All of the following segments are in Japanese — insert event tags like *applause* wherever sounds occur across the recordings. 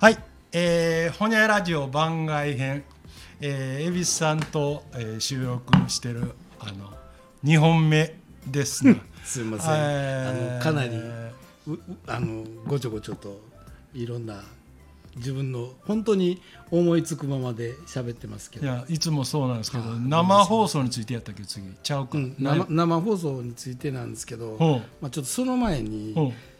はい、えー、ほにゃラジオ番外編、えー、恵比寿さんと、えー、収録してるあの2本目ですが *laughs* すみません、えーあのかなりあのごちょごちょといろんな自分の本当に思いつくままで喋ってますけど、いやいつもそうなんですけどあ生放送についてやったっけ次。ちゃうか、うん、生生放送についてなんですけど、ほまあ、ちょっとその前に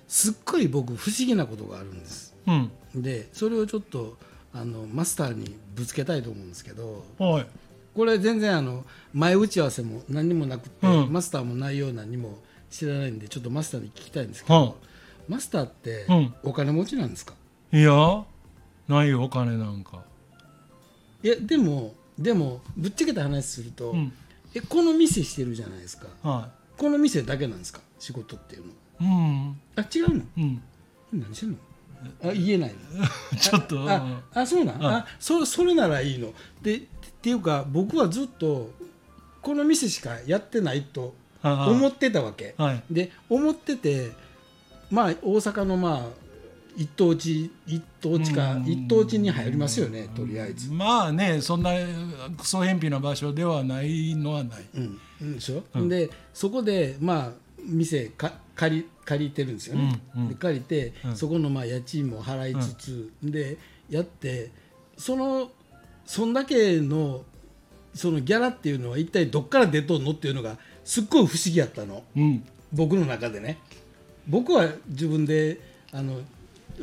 すっごい僕不思議なことがあるんですううん。でそれをちょっとあのマスターにぶつけたいと思うんですけどはい。これ全然あの前打ち合わせも何にもなくて、うん。マスターも内容何も知らないんでちょっとマスターに聞きたいんですけど、はマスターってうん。お金持ちなんですか、いやないよお金なんか。いやでもでもぶっちゃけた話すると、うん。えこの店してるじゃないですか。はこの店だけなんですか？仕事っていうの。いうん。あ違うの？うん。何してんの？あ言えない。の *laughs* ちょっと。ああそうなん、うん。あそそれならいいの。でっていうか僕はずっとこの店しかやってないと思ってたわけ。はい。で思っててまあ大阪のまあ一等地一等地かうん。一等地に入りますよねとりあえず、まあねそんなクソ偏僻な場所ではないのはない。うん。うんでしょ、うん。でそこでまあ店か借り借りてるんですよね、うんうん。で借りて、うん。そこのまあ家賃も払いつつ、でやってそのそんだけのそのギャラっていうのは一体どっから出とんのっていうのがすっごい不思議やったの。うん。僕の中でね。僕は自分であの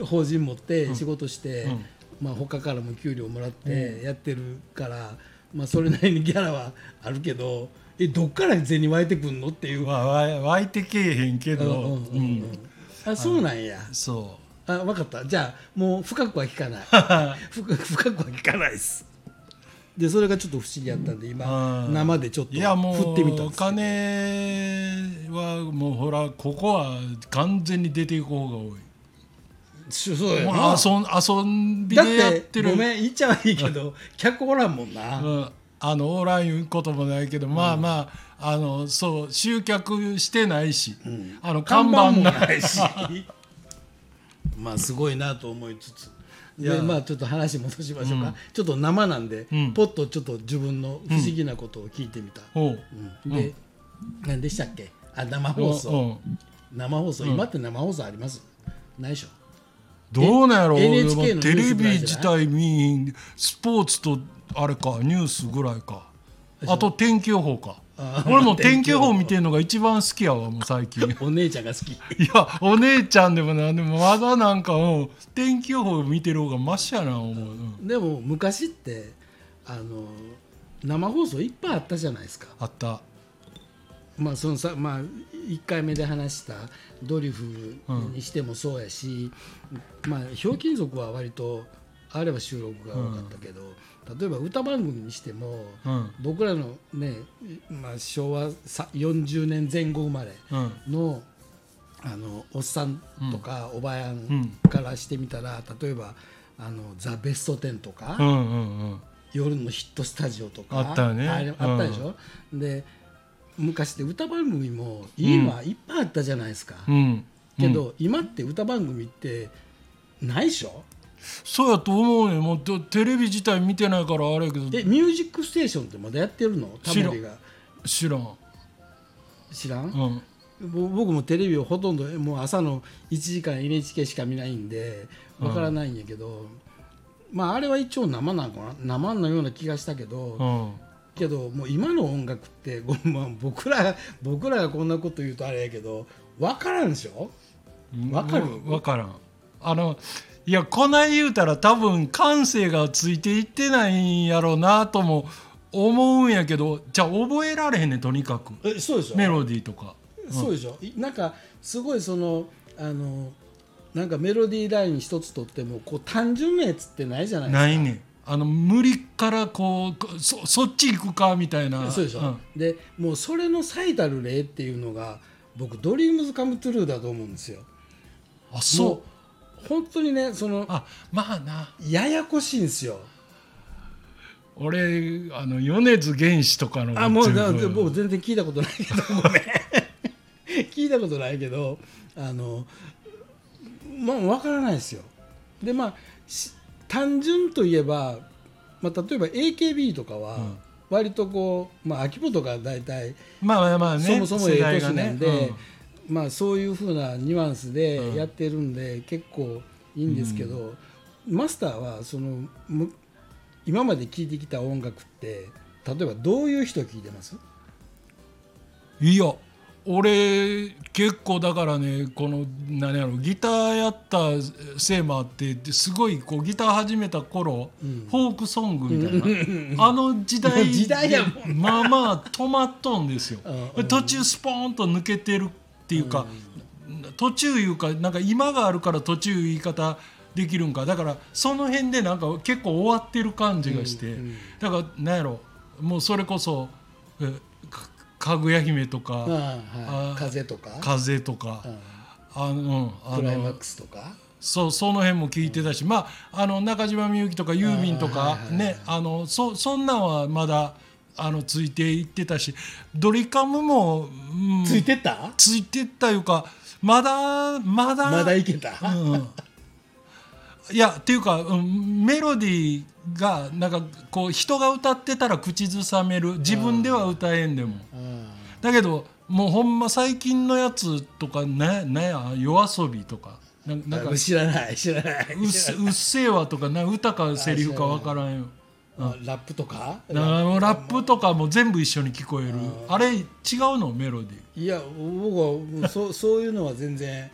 法人持って仕事して、うん。まあ、他からも給料もらってやってるから、まあ、それなりにギャラはあるけどえどっから銭湧いてくんのっていう、湧いてけえへんけど。うんうんうんうん。あそうなんや。そあ分かった。じゃあもう深くは聞かない。*laughs* 深くは聞かないです。でそれがちょっと不思議やったんで今うん。生でちょっとういやも振ってみたんうですけど。金はもうほらここは完全に出ていく方が多い。そうやもうな遊ん遊びだっでやっててるごめん言っちゃはいいけど客おらんもんな、うんあのおらんいうこともないけど、まあまああのそう集客してないし、ん。あの看板もないし。*laughs* まあすごいなと思いつつ。でまあちょっと話戻しましょうか、ちょっと生なんで、うん。ポッとちょっと自分の不思議なことを聞いてみた、おううん。で、何でしたっけ？あ生放送、うん生放送、今って生放送あります？ないでしょ。どうなんやろえ NHK のテレビ自体見スポーツとあれかニュースぐらいか。あと天気予報か。あ俺も天気予報。見てるのが一番好きやわもう最近。い *laughs* お姉ちゃんが好き。*laughs* やお姉ちゃんでもなんでもまだなんか、うん、天気予報見てる方がマシやな思う、うん。でも昔ってあの生放送いっぱいあったじゃないですか。あった。まあそのさまあ1回目で話したドリフにしてもそうやし、まあひょうきん族は割とあれば収録が多かったけど、例えば歌番組にしても、うん。僕らのね、まあ、昭和さ40年前後生まれうん。のあのおっさんとかおばやんん。からしてみたら、例えばあの「ザ・ベストテン」とか、うんうんうん。夜のヒットスタジオとかあったよね。あったでしょ、で昔で歌番組も今いっぱいあったじゃないですか、うん。けど、今って歌番組ってないでしょ？そうやと思うねもうテテレビ自体見てないからあれやけど。え「ミュージックステーション」ってまだやってるの？タモリが。知らん、知らん、うん、ぼ僕もテレビをほとんどもう朝の1時間 NHK しか見ないんでわからないんやけど、まああれは一応生なんかな？生のような気がしたけど、うん。けどもう今の音楽ってごめんまあ僕ら僕らがこんなこと言うとあれやけど分からんでしょ？わかる？うんわからん。あのいやこない言うたら多分感性がついていってないんやろうなとも思うんやけどじゃあ覚えられへんねんとにかく。えそうでしょ。メロディーとか。そうでしょ、いなんかすごいそのあのなんかメロディーライン一つとってもこう単純なやつってないじゃないですか。ないね。んあの無理からこうそそっち行くかみたいな。そうでしょ、ん。でもうそれの最たる例っていうのが僕ドリームズカムトゥルーだと思うんですよ。あそう本当にねそのあまあな。ややこしいんですよ。俺あの米津玄師とかのあもうだで僕全然聞いたことないけどごめん。*laughs* 聞いたことないけどあのまあ分からないですよ。でまあし単純といえば、まあ、例えば AKB とかはうん。割とこう、まあ、秋元が大体まあまあまあねそもそもええ年なんで、うんまあ、そういうふうなニュアンスうん。でやってるんで、結構いいんですけど、マスターはそのむ今まで聴いてきた音楽って例えばどういう人聴いてます？いや俺結構だからねこの何やろギターやったせいもあってすごいこうギター始めた頃、うん。フォークソングみたいな、あの時代 *laughs* 時代やもんまあまあ止まっとんですよ、途中スポーンと抜けてるっていうか、途中いうかなんか今があるから途中言い方できるんか。だからその辺でなんか結構終わってる感じがして、だからなんやろ。もうそれこそえかかぐや姫とか、風とか？風とか、うん。あのクライマッのクスとか？そうその辺も聞いてたし、まああの中島みゆきとかユーミンとかねあのそそんなんはまだあのついていってたしドリカムも、うん、ついてった？ついてったいうかまだまだまだいけた、うん。いやっていうか、うん、メロディーがなんかこう人が歌ってたら口ずさめる。自分では歌えんでも。うん。だけどもうほんま最近のやつとかねねや夜遊びとか。ななんか知らない知らない。うっせうっせぇわとかな歌かセリフかわからんよ。あラップとか？ラップ。とかも全部一緒に聞こえる。あれ違うの？メロディー。いや僕はそう *laughs* そういうのは全然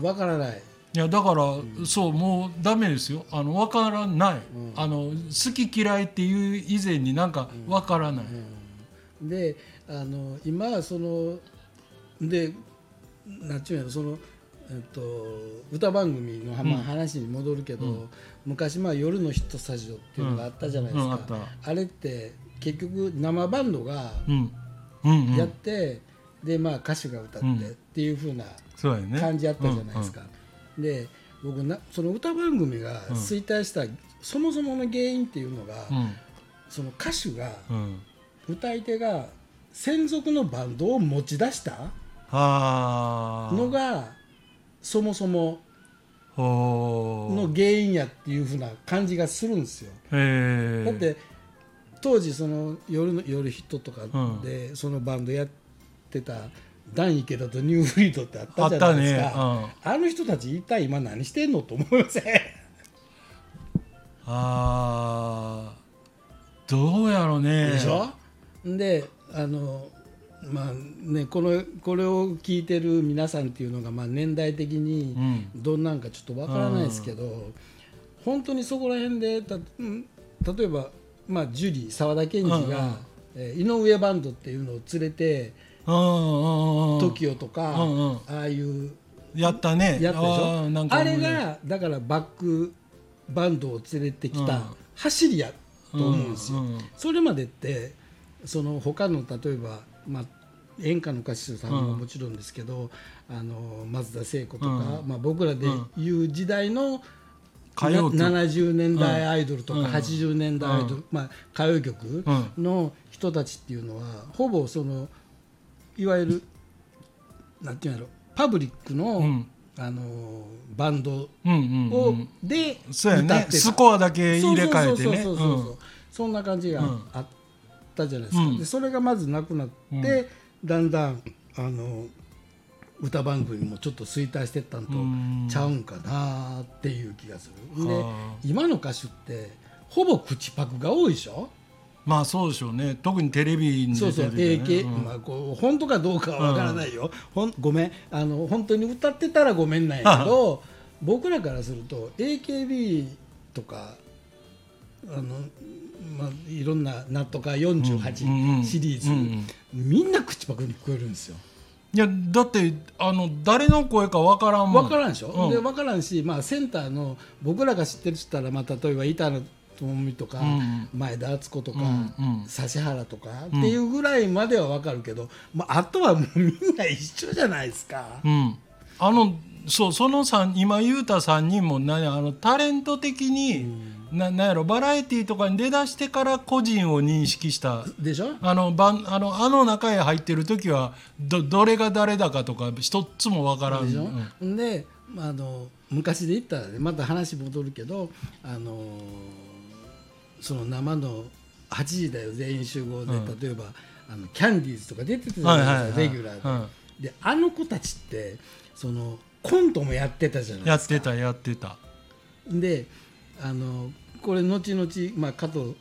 わからない。いやだから、そうもうダメですよ。あの分からない、あの好き嫌いっていう以前になんか分からない、であの今はそのでなんちゅうの？その、えっと、歌番組の、まあ話に戻るけど、昔まあ夜のヒットスタジオっていうのがあったじゃないですか、うんうんああれって結局生バンドがうん。うんうん。やって、でまあ歌手が歌ってっていう風なそうやね。感じあったじゃないですか。で僕なその歌番組が衰退した、そもそもの原因っていうのが、うん。その歌手がうん。歌い手が専属のバンドを持ち出したあ。のがそもそもの原因やっていう風な感じがするんですよ。だって当時その夜の夜ヒットとかでそのバンドやってたダン池田とニューフリードってあったじゃないですか。あったね。あの人たち一体今何してんのと思いません？*laughs* あー。どうやろうね。でしょ？であのまあねこのこれを聞いてる皆さんっていうのがまあ年代的にうん。どんなんかちょっとわからないですけど、本当にそこら辺でたうん例えば、まあ、ジュリー沢田研二が、うん。うんえー井上バンドっていうのを連れてうんうんうん。うん TOKIO とか、うんうん。ああいうやったね。やったでしょ？あれがだからバックバンドを連れてきうん。た走りやと思うんですよ。うんうん。それまでってその他の例えば、まあ、演歌の歌手さんももちろんですけど、あの松田聖子とか、うん。まあ、僕らで言う時代の、歌謡曲。な70年代アイドルとか、うん。80年代アイドル、まあ、歌謡曲うん。の人たちっていうのはほぼそのいわゆるなんていうんやろパブリックの,、うん。あのバンドうんうんを、うん。で歌ってた。スコアだけ入れ替えてね。そうそうそうそうそうそん。な感じがうんあったじゃないですか、うん。でそれがまずなくなって、うん。だんだんあの歌番組もちょっと衰退してったんとうん。ちゃうんかなっていう気がする、ではあ。今の歌手ってほぼ口パクが多いでしょ？まあそうでしょうね。特にテレビにそうそう。出てる時 AK、ねうんまあ、こう本当かどうかはわからないよ、ほんごめん。あの本当に歌ってたらごめんなんやけど僕らからすると AKB とかあの、まあ、いろんな「なんとかうんうんうん48」シリーズ、みんな口パクに聞こえるんですよ。いやだってあの誰の声かわからんもん。分からんでしょ、うん。で分からんし、まあ、センターの僕らが知ってるっつったら、まあ、例えば板野友美とか、うん前田敦子とか、うんうん。指原とかっていうぐらいまでは分かるけど、まあ、あとはもうみんな一緒じゃないですか。うん、あのそうその三今言うた3人も何あのタレント的に、ななんやろバラエティーとかに出だしてから個人を認識した。でしょ？あのばんあのあの中へ入ってる時はどどれが誰だかとか一つもわからん。でしょ、うん。であの昔で言ったらねまた話戻るけどあのその生の8時だよ全員集合で、うん。例えばあのキャンディーズとか出てたじゃないですか、レギュラーで,、うんであの子たちってそのコントもやってたじゃないですか。やってたやってた。であのこれ後々、まあ、加藤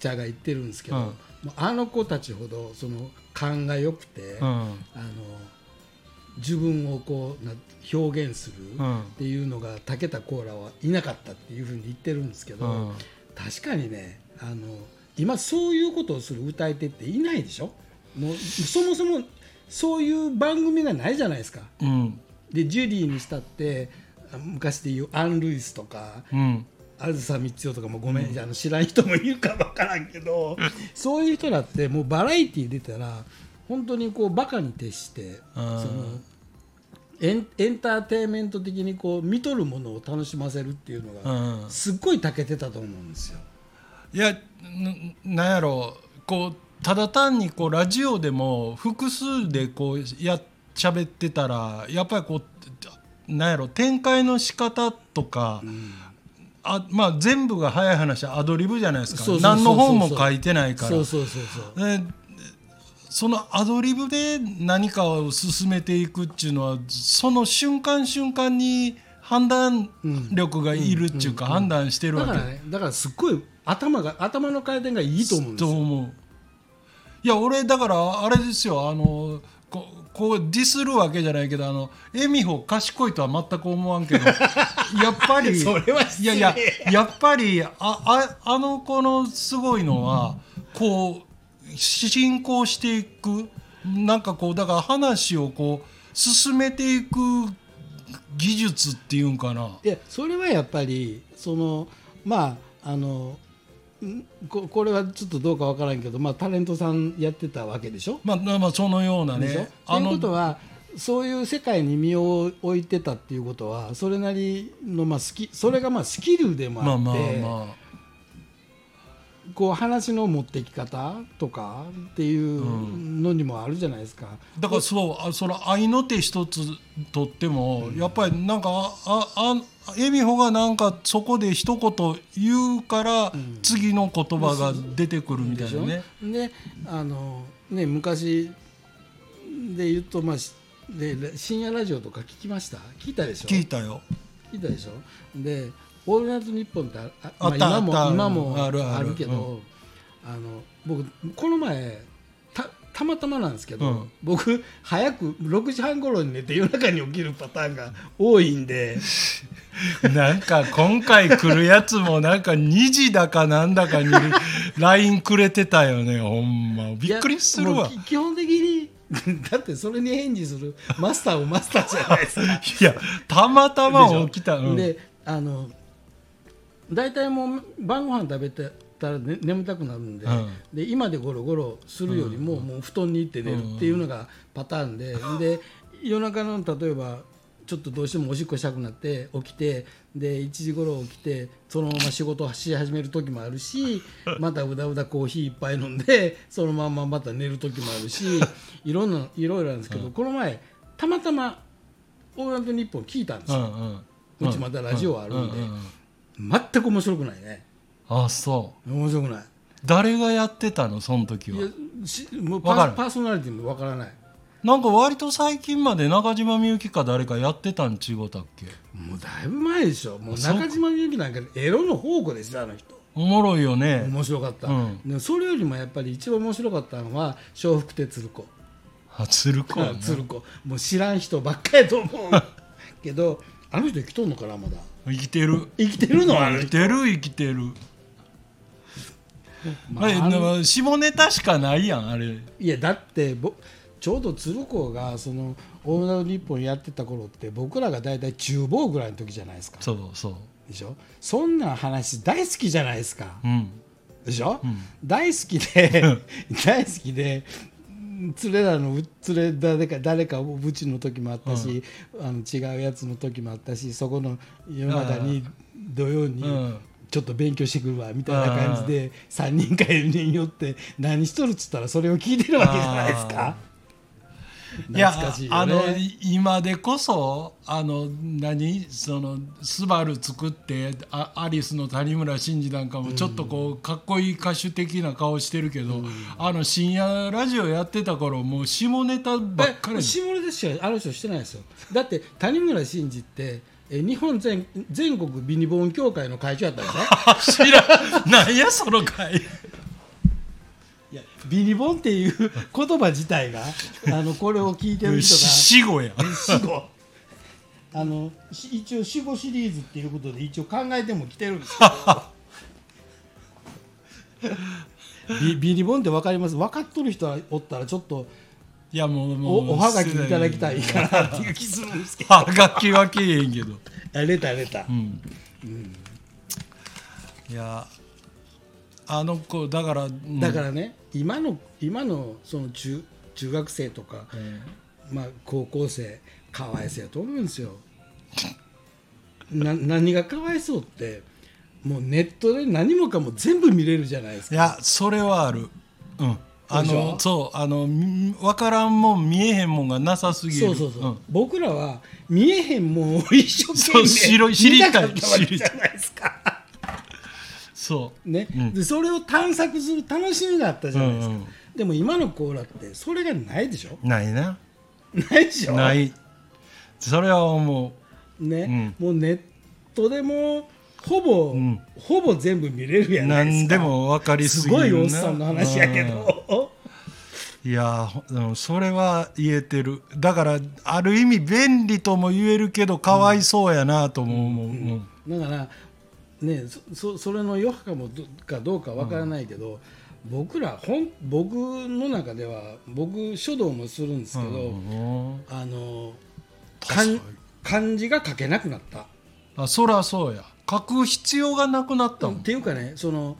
茶が言ってるんですけど、うん。もうあの子たちほどその勘が良くて、うん。あの自分をこうな表現するうん。っていうのが武田コーラはいなかったっていうふうに言ってるんですけど、うん。確かにねあの今そういうことをする歌い手っていないでしょ？もうそもそもそういう番組がないじゃないですか。うん。でジュリーにしたってあ昔で言うアン・ルイスとかうん。あずさみつよとかもごめん、あの知らん人もいるか分からんけどそういう人だってもうバラエティー出たら本当にこうバカに徹してそうん。のエンエンターテインメント的にこう見とるものを楽しませるっていうのうがん。すっごい長けてたと思うんですよ。いやんなんやろこうただ単にこうラジオでも複数でこうや喋ってたらやっぱりこうなんやろ展開の仕方とか、あまあ、全部が早い話アドリブじゃないですか。何の本も書いてないから。そのアドリブで何かを進めていくっていうのはその瞬間瞬間に判断力がいるっていうか判断してるわけ。だからねだからすっごい頭が頭の回転がいいと思うんですよ。と思う。いや俺だからあれですよあのここうディスるわけじゃないけどあの恵美穂賢いとは全く思わんけど *laughs* やっぱりそれはいやいややっぱりあああの子のすごいのはこう進行していくなんかこうだから話をこう進めていく技術っていうんかな。いやそれはやっぱりそのまああのんここれはちょっとどうかわからんけど、まあ、タレントさんやってたわけでしょ？まあまあそのようなね。ということはそういう世界に身を置いてたっていうことはそれなりの、まあ、スキそれがまあスキルでもあまあって、まあ。まこう話の持っていき方とかっていうのにもあるじゃないですか。だからそうあその愛の手一つとっても、やっぱりなんかあああ恵美穂がなんかそこで一言言うから、次の言葉が出てくるみたいなね。であのね昔で言うと、まあ、しで深夜ラジオとか聞きました？聞いたでしょ？聞いたよ。聞いたでしょ？で「オールナイトニッポン」ってあまあ、今も今もあるある。けど、あの僕この前たたまたまなんですけど、うん。僕早く6時半頃に寝て夜中に起きるパターンが多いんで。*laughs* なんか今回来るやつもなんか2時だかなんだかに LINE くれてたよねほんま。びっくりするわ。基本的に *laughs* だってそれに返事するマスターもマスターじゃないですか。いやたまたま起きた。うん。であの大体もう晩ご飯食べてたら、ね、眠たくなるんで,、うん。で今でゴロゴロするよりも、もう布団に行って寝るっていうのがパターンで、で夜中の例えばちょっとどうしてもおしっこしたくなって起きてで1時頃起きてそのまま仕事をし始める時もあるし *laughs* またうだうだコーヒー一杯飲んでそのまままた寝る時もあるし *laughs* いろんないろいろなんですけど、この前たまたま「オールナイトニッポン」聞いたんですよ。うちまだラジオあるんで全く面白くないね。あそう。面白くない。誰がやってたの？その時いやはしもうパパーソナリティもわからない。なんか割と最近まで中島みゆきか誰かやってたんちごたっけ？もうだいぶ前でしょ。もう中島みゆきなんかエロの宝庫ですよあの人。おもろいよね。面白かった、うん。でもそれよりもやっぱり一番面白かったのは笑福亭鶴子。あ鶴子ね。*laughs* 鶴子。もう知らん人ばっかりと思う。*laughs* けどあの人生きとんのかなまだ生きてる。生きてるの？生きてる生きてる。まあえあのな下ネタしかないやんあれ。いやだってぼちょうど鶴子がその「オールナイトニッポン」やってた頃って僕らが大体厨房ぐらいの時じゃないですか。そうそう。でしょ？そんな話大好きじゃないですか。うん。でしょ、ん。大好きで *laughs* 大好きで連れらのう連れ誰か誰かうちの時もあったし、あの違うやつの時もあったしそこの夜中に土曜にうん。ちょっと勉強してくるわみたいな感じで3人か4人寄って何しとるっつったらそれを聞いてるわけじゃないですか。いやね。あのい今でこそあの何そのスバル作ってあアリスの谷村新司なんかもちょっとこう、かっこいい歌手的な顔してるけど、あの深夜ラジオやってた頃もう下ネタばっかり。え下ネタしかあの人してないですよ。だって谷村新司ってえ日本全全国ビニボン協会の会長やったんですね。*laughs* 知らん。なんやその回いやビニボンっていう *laughs* 言葉自体があのこれを聞いてる人が死後や死後。あのし一応死後シリーズっていうことで一応考えても来てるんですけど *laughs* ビビニボンって分かります？分かっとる人はおったらちょっといやもうもうおおはがきいただきたいかなっていう気するんですけど。はがきはけえへんけど。あレタレタうん、いやあの子だから、うん。だからね今の今のその中中学生とか、まあ、高校生かわいそうやと思うんですよ。な何がかわいそうってもうネットで何もかも全部見れるじゃないですか。いやそれはある。うん。あのそうあのみ分からんもん見えへんもんがなさすぎる。そうそうそう、ん。僕らは見えへんもんを一生懸命ろ知りたい。見たかったわけじゃないですかそう。ね、うん。でそれを探索する楽しみがあったじゃないですか、うんうん。でも今のコーラってそれがないでしょ？ないな。ないでしょ？ない。それは思ね、もうネットでもほぼ、うん。ほぼ全部見れるうやないですか。何でも分かりすごいおっさんの話やけど、いやそれは言えてる。だからある意味便利とも言えるけどかわいそうやなとも思う、うん。だからねそそそれの余波かもどかどうかわからないけど、僕らほん僕の中では僕書道もするんですけど、うんあの漢漢字が書けなくなった。あそりゃそうや。書く必要がなくなったもん、っていうかねその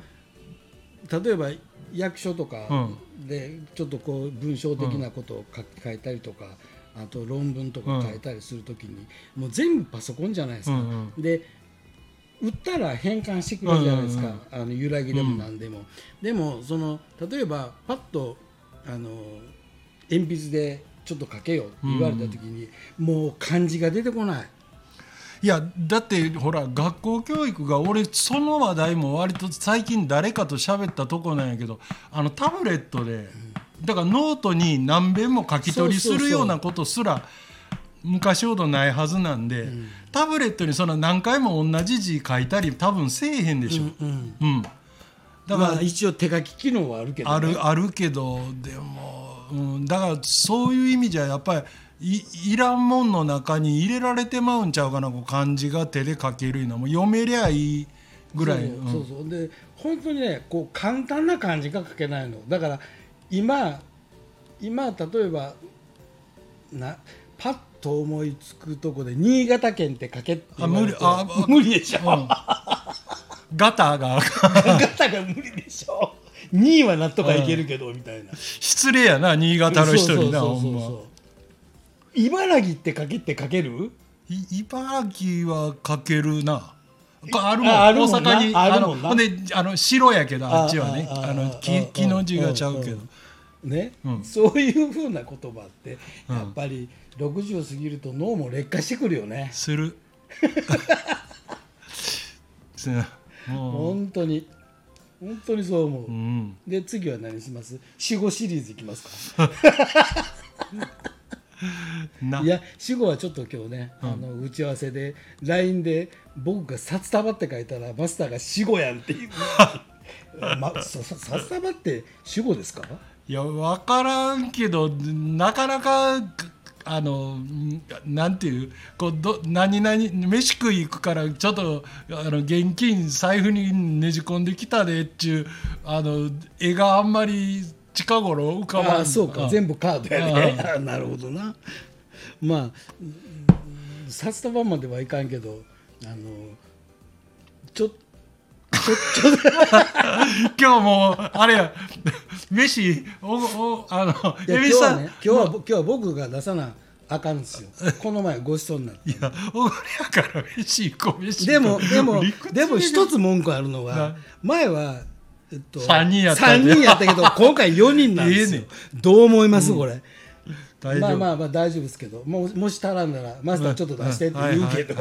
例えば役所とかうでちょっとこう文章的なことを書,、書いたりとかあと論文とか書いたりするときに、もう全部パソコンじゃないですか。うん。で打ったら変換してくれるじゃないですか、うんあの揺らぎでも何でも、でもその例えばパッとあの鉛筆でちょっと書けよって言われた時に、もう漢字が出てこない。いやだってほら学校教育が俺その話題も割と最近誰かと喋ったとこなんやけどあのタブレットでだからノートに何遍も書き取りするようなことすら昔ほどないはずなんで、タブレットにその何回も同じ字書いたり多分せえへんでしょ。うんうん。だから、まあ一応手書き機能はあるけど、ね、あるあるけどでも、うん、だからそういう意味じゃやっぱりいいらんもんの中に入れられてまうんちゃうかなこう漢字が手で書けるのも。読めりゃいいぐらい。そうそうそう。で本当にねこう簡単な漢字が書けないの。だから今今例えばなパッと思いつくとこで新潟県って書けって言われて。あ無理。あ *laughs* 無理でしょ、うん。ガタが。*laughs* ガタが無理でしょ。2位はなんとかいけるけどみたいな。失礼やな新潟の人になほんま。茨城って書けって書ける？い茨城は書けるな。あるもん。あ大阪にあるもんあの白やけどあっちはね。ああああの木の字がちゃうけどね、うん。そういうふうな言葉ってうん。やっぱり60過ぎると脳も劣化してくるよね、する。*laughs* 本当に。本当にそう思う、ううん。で次は何します？死後シリーズいきますか。*laughs* な。いや死後はちょっと今日ね、あの打ち合わせで LINE で僕が「札束」って書いたらマスターが「死後やん」っていう。*laughs* ま、札束って死後ですかいや分からんけどなかなかあのんなんていうこうど何々飯食い行くからちょっとあの現金財布にねじ込んできたでっちゅうあの絵があんまり近頃浮かばん。ああそうか。全部カードやね。あなるほどな。まあうん札束まではいかんけどあのちょ *laughs* 今日もうあれや。飯おおあの今日はね今日は今日は僕が出さなあかんですよ。この前ごちそうになって。いやおごりやから飯行こう飯でもでもでも一つ文句あるのはな前は、えっと、三人やった人やったけど今回4人なんですよ、*laughs* どう思います、これ。大丈夫。まあまあまあ大丈夫ですけど。もうもし足らんならマスターちょっと出してって言うけど、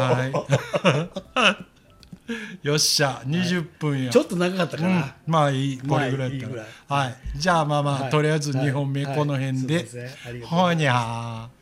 *laughs* よっしゃ20分や。ちょっと長かったかうん。な、まあいいこれぐらいやったら。はい。じゃあまあまあ、はい。とりあえず2本目はい。この辺で、はい。すいほにゃー